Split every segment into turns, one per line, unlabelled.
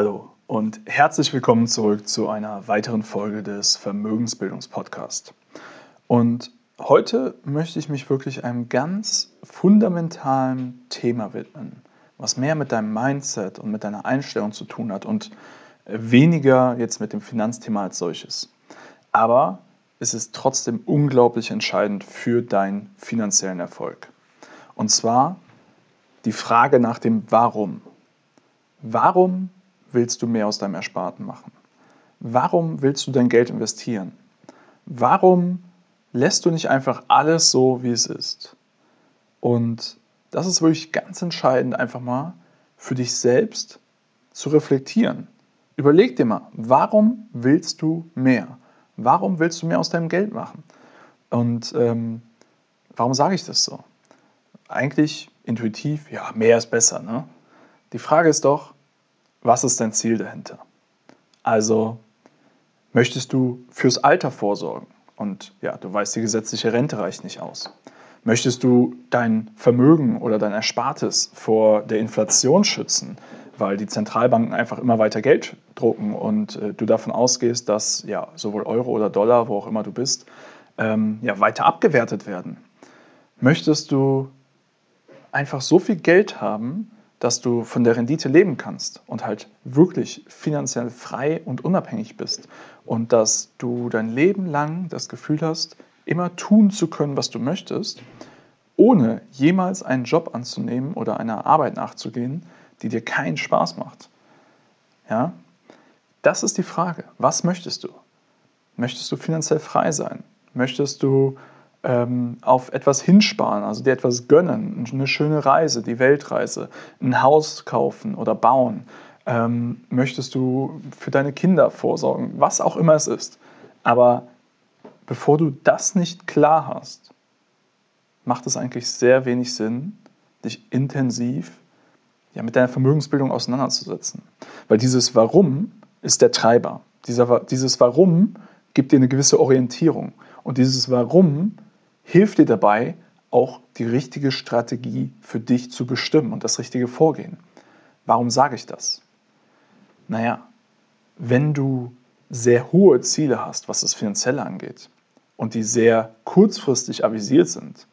Hallo und herzlich willkommen zurück zu einer weiteren Folge des Vermögensbildungspodcasts. Und heute möchte ich mich wirklich einem ganz fundamentalen Thema widmen, was mehr mit deinem Mindset und mit deiner Einstellung zu tun hat und weniger jetzt mit dem Finanzthema als solches. Aber es ist trotzdem unglaublich entscheidend für deinen finanziellen Erfolg. Und zwar die Frage nach dem Warum. Warum willst du mehr aus deinem Ersparten machen? Warum willst du dein Geld investieren? Warum lässt du nicht einfach alles so, wie es ist? Und das ist wirklich ganz entscheidend, einfach mal für dich selbst zu reflektieren. Überleg dir mal, warum willst du mehr? Warum willst du mehr aus deinem Geld machen? Und ähm, warum sage ich das so? Eigentlich intuitiv, ja, mehr ist besser. Ne? Die Frage ist doch, was ist dein Ziel dahinter? Also möchtest du fürs Alter vorsorgen? Und ja, du weißt, die gesetzliche Rente reicht nicht aus. Möchtest du dein Vermögen oder dein Erspartes vor der Inflation schützen, weil die Zentralbanken einfach immer weiter Geld drucken und äh, du davon ausgehst, dass ja sowohl Euro oder Dollar, wo auch immer du bist, ähm, ja weiter abgewertet werden? Möchtest du einfach so viel Geld haben, dass du von der Rendite leben kannst und halt wirklich finanziell frei und unabhängig bist und dass du dein Leben lang das Gefühl hast, immer tun zu können, was du möchtest, ohne jemals einen Job anzunehmen oder einer Arbeit nachzugehen, die dir keinen Spaß macht. Ja? Das ist die Frage. Was möchtest du? Möchtest du finanziell frei sein? Möchtest du ähm, auf etwas hinsparen, also dir etwas gönnen, eine schöne Reise, die Weltreise, ein Haus kaufen oder bauen? Ähm, möchtest du für deine Kinder vorsorgen? Was auch immer es ist. Aber bevor du das nicht klar hast, macht es eigentlich sehr wenig Sinn, dich intensiv ja, mit deiner Vermögensbildung auseinanderzusetzen. Weil dieses Warum ist der Treiber. Dieser, dieses Warum gibt dir eine gewisse Orientierung. Und dieses Warum hilft dir dabei, auch die richtige Strategie für dich zu bestimmen und das richtige Vorgehen. Warum sage ich das? Naja, wenn du sehr hohe Ziele hast, was das Finanzielle angeht, und die sehr kurzfristig avisiert sind,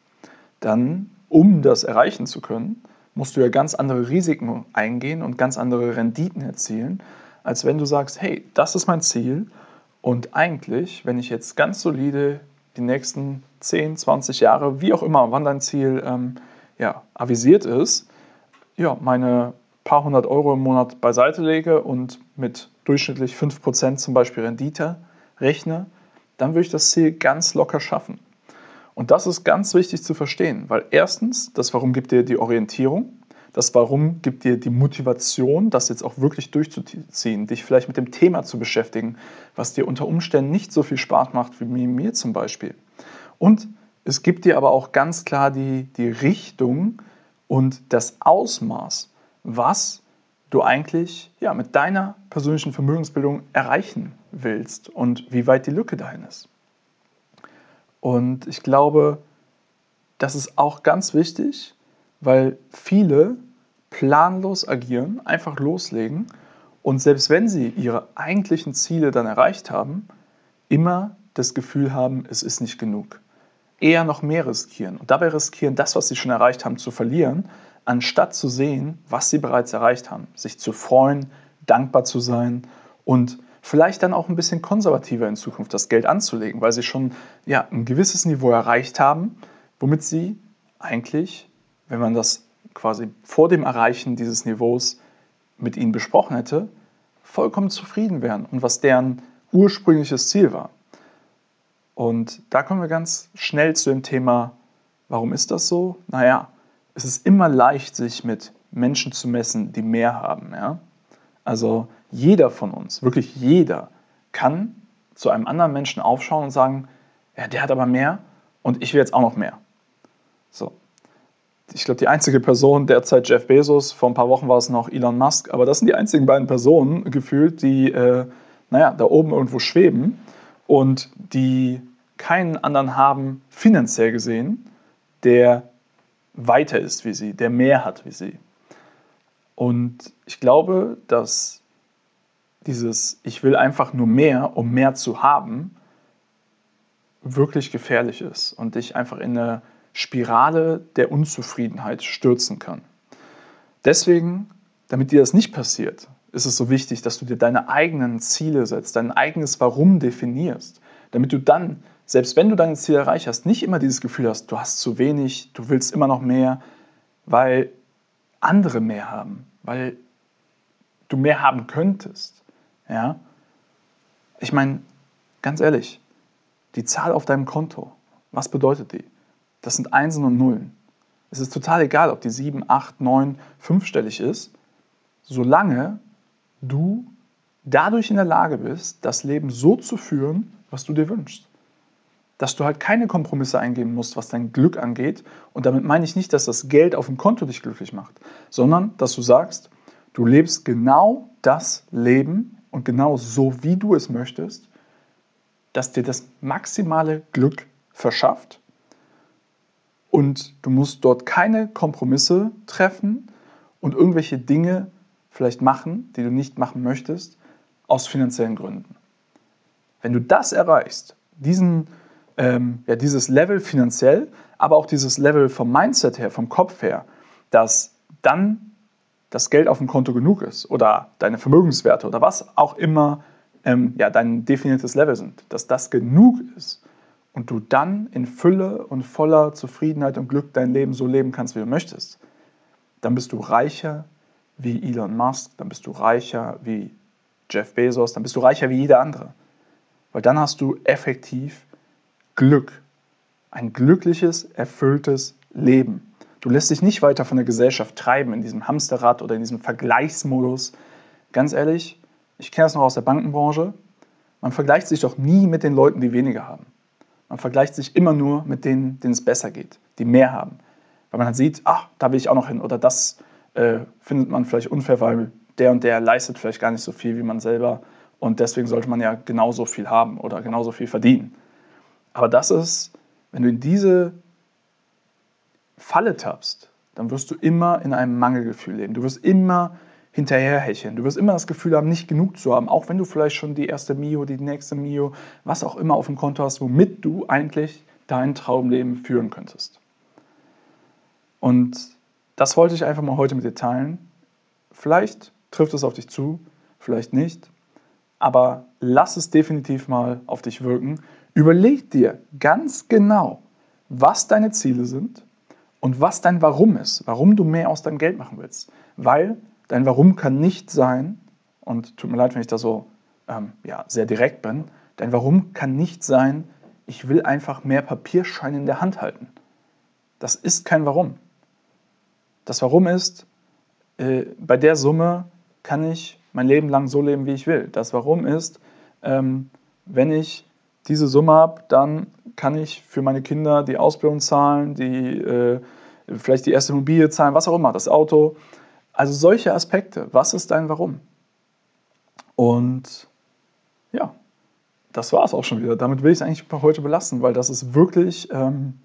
dann, um das erreichen zu können, musst du ja ganz andere Risiken eingehen und ganz andere Renditen erzielen, als wenn du sagst, hey, das ist mein Ziel und eigentlich, wenn ich jetzt ganz solide die nächsten 10, 20 Jahre, wie auch immer, wann dein Ziel ähm, ja, avisiert ist, ja, meine paar hundert Euro im Monat beiseite lege und mit durchschnittlich 5% zum Beispiel Rendite rechne, dann würde ich das Ziel ganz locker schaffen. Und das ist ganz wichtig zu verstehen, weil erstens, das Warum gibt dir die Orientierung, das Warum gibt dir die Motivation, das jetzt auch wirklich durchzuziehen, dich vielleicht mit dem Thema zu beschäftigen, was dir unter Umständen nicht so viel Spaß macht wie mir zum Beispiel. Und es gibt dir aber auch ganz klar die, die Richtung und das Ausmaß, was du eigentlich ja, mit deiner persönlichen Vermögensbildung erreichen willst und wie weit die Lücke dahin ist. Und ich glaube, das ist auch ganz wichtig, weil viele planlos agieren, einfach loslegen und selbst wenn sie ihre eigentlichen Ziele dann erreicht haben, immer das Gefühl haben, es ist nicht genug. Eher noch mehr riskieren und dabei riskieren, das, was sie schon erreicht haben, zu verlieren, anstatt zu sehen, was sie bereits erreicht haben, sich zu freuen, dankbar zu sein und vielleicht dann auch ein bisschen konservativer in Zukunft das Geld anzulegen, weil sie schon ja, ein gewisses Niveau erreicht haben, womit sie eigentlich, wenn man das quasi vor dem Erreichen dieses Niveaus mit ihnen besprochen hätte, vollkommen zufrieden wären und was deren ursprüngliches Ziel war. Und da kommen wir ganz schnell zu dem Thema, warum ist das so? Naja, es ist immer leicht, sich mit Menschen zu messen, die mehr haben. Ja? Also jeder von uns, wirklich jeder, kann zu einem anderen Menschen aufschauen und sagen, ja, der hat aber mehr und ich will jetzt auch noch mehr. So. Ich glaube, die einzige Person derzeit Jeff Bezos, vor ein paar Wochen war es noch Elon Musk, aber das sind die einzigen beiden Personen gefühlt, die, äh, naja, da oben irgendwo schweben und die keinen anderen haben, finanziell gesehen, der weiter ist wie sie, der mehr hat wie sie. Und ich glaube, dass dieses Ich will einfach nur mehr, um mehr zu haben, wirklich gefährlich ist und dich einfach in eine Spirale der Unzufriedenheit stürzen kann. Deswegen, damit dir das nicht passiert, ist es so wichtig, dass du dir deine eigenen Ziele setzt, dein eigenes Warum definierst, damit du dann, selbst wenn du dein Ziel erreicht hast, nicht immer dieses Gefühl hast, du hast zu wenig, du willst immer noch mehr, weil andere mehr haben, weil du mehr haben könntest. Ja? Ich meine, ganz ehrlich, die Zahl auf deinem Konto, was bedeutet die? Das sind Einsen und Nullen. Es ist total egal, ob die 7, 8, 9, 5-stellig ist, solange du dadurch in der Lage bist, das Leben so zu führen, was du dir wünschst. Dass du halt keine Kompromisse eingehen musst, was dein Glück angeht. Und damit meine ich nicht, dass das Geld auf dem Konto dich glücklich macht, sondern dass du sagst, du lebst genau das Leben und genau so, wie du es möchtest, das dir das maximale Glück verschafft. Und du musst dort keine Kompromisse treffen und irgendwelche Dinge vielleicht machen, die du nicht machen möchtest, aus finanziellen Gründen. Wenn du das erreichst, diesen, ähm, ja, dieses Level finanziell, aber auch dieses Level vom Mindset her, vom Kopf her, dass dann das Geld auf dem Konto genug ist oder deine Vermögenswerte oder was auch immer ähm, ja, dein definiertes Level sind, dass das genug ist und du dann in Fülle und voller Zufriedenheit und Glück dein Leben so leben kannst, wie du möchtest, dann bist du reicher wie Elon Musk, dann bist du reicher wie Jeff Bezos, dann bist du reicher wie jeder andere. Weil dann hast du effektiv Glück. Ein glückliches, erfülltes Leben. Du lässt dich nicht weiter von der Gesellschaft treiben in diesem Hamsterrad oder in diesem Vergleichsmodus. Ganz ehrlich, ich kenne das noch aus der Bankenbranche. Man vergleicht sich doch nie mit den Leuten, die weniger haben. Man vergleicht sich immer nur mit denen, denen es besser geht, die mehr haben. Weil man halt sieht, ach, da will ich auch noch hin oder das äh, findet man vielleicht unfair, weil der und der leistet vielleicht gar nicht so viel wie man selber und deswegen sollte man ja genauso viel haben oder genauso viel verdienen. Aber das ist, wenn du in diese Falle tappst, dann wirst du immer in einem Mangelgefühl leben. Du wirst immer hinterherhecheln. Du wirst immer das Gefühl haben, nicht genug zu haben, auch wenn du vielleicht schon die erste Mio, die nächste Mio, was auch immer auf dem Konto hast, womit du eigentlich dein Traumleben führen könntest. Und das wollte ich einfach mal heute mit dir teilen. Vielleicht trifft es auf dich zu, vielleicht nicht, aber lass es definitiv mal auf dich wirken. Überleg dir ganz genau, was deine Ziele sind und was dein Warum ist, warum du mehr aus deinem Geld machen willst. Weil dein Warum kann nicht sein, und tut mir leid, wenn ich da so ähm, ja, sehr direkt bin, dein Warum kann nicht sein, ich will einfach mehr Papierscheine in der Hand halten. Das ist kein Warum. Das Warum ist, äh, bei der Summe kann ich mein Leben lang so leben, wie ich will. Das Warum ist, ähm, wenn ich diese Summe habe, dann kann ich für meine Kinder die Ausbildung zahlen, die, äh, vielleicht die erste Immobilie zahlen, was auch immer, das Auto. Also solche Aspekte. Was ist dein Warum? Und ja, das war es auch schon wieder. Damit will ich es eigentlich heute belassen, weil das ist wirklich ähm,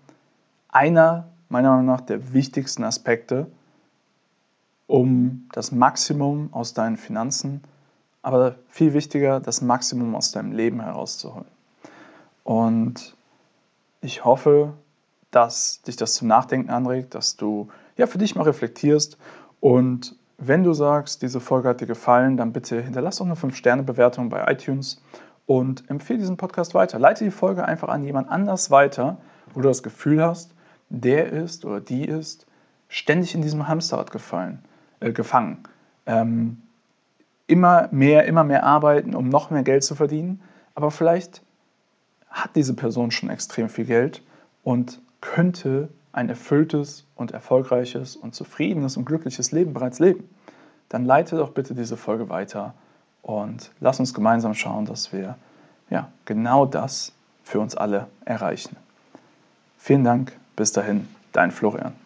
einer, meiner Meinung nach, der wichtigsten Aspekte, um das Maximum aus deinen Finanzen, aber viel wichtiger, das Maximum aus deinem Leben herauszuholen. Und ich hoffe, dass dich das zum Nachdenken anregt, dass du ja für dich mal reflektierst und wenn du sagst, diese Folge hat dir gefallen, dann bitte hinterlass doch eine 5-Sterne-Bewertung bei iTunes und empfehle diesen Podcast weiter. Leite die Folge einfach an jemand anders weiter, wo du das Gefühl hast, der ist oder die ist ständig in diesem Hamsterrad gefallen, äh, gefangen. Ähm, immer mehr, immer mehr arbeiten, um noch mehr Geld zu verdienen, aber vielleicht hat diese Person schon extrem viel Geld und könnte ein erfülltes und erfolgreiches und zufriedenes und glückliches Leben bereits leben, dann leite doch bitte diese Folge weiter und lass uns gemeinsam schauen, dass wir ja, genau das für uns alle erreichen. Vielen Dank, bis dahin, dein Florian.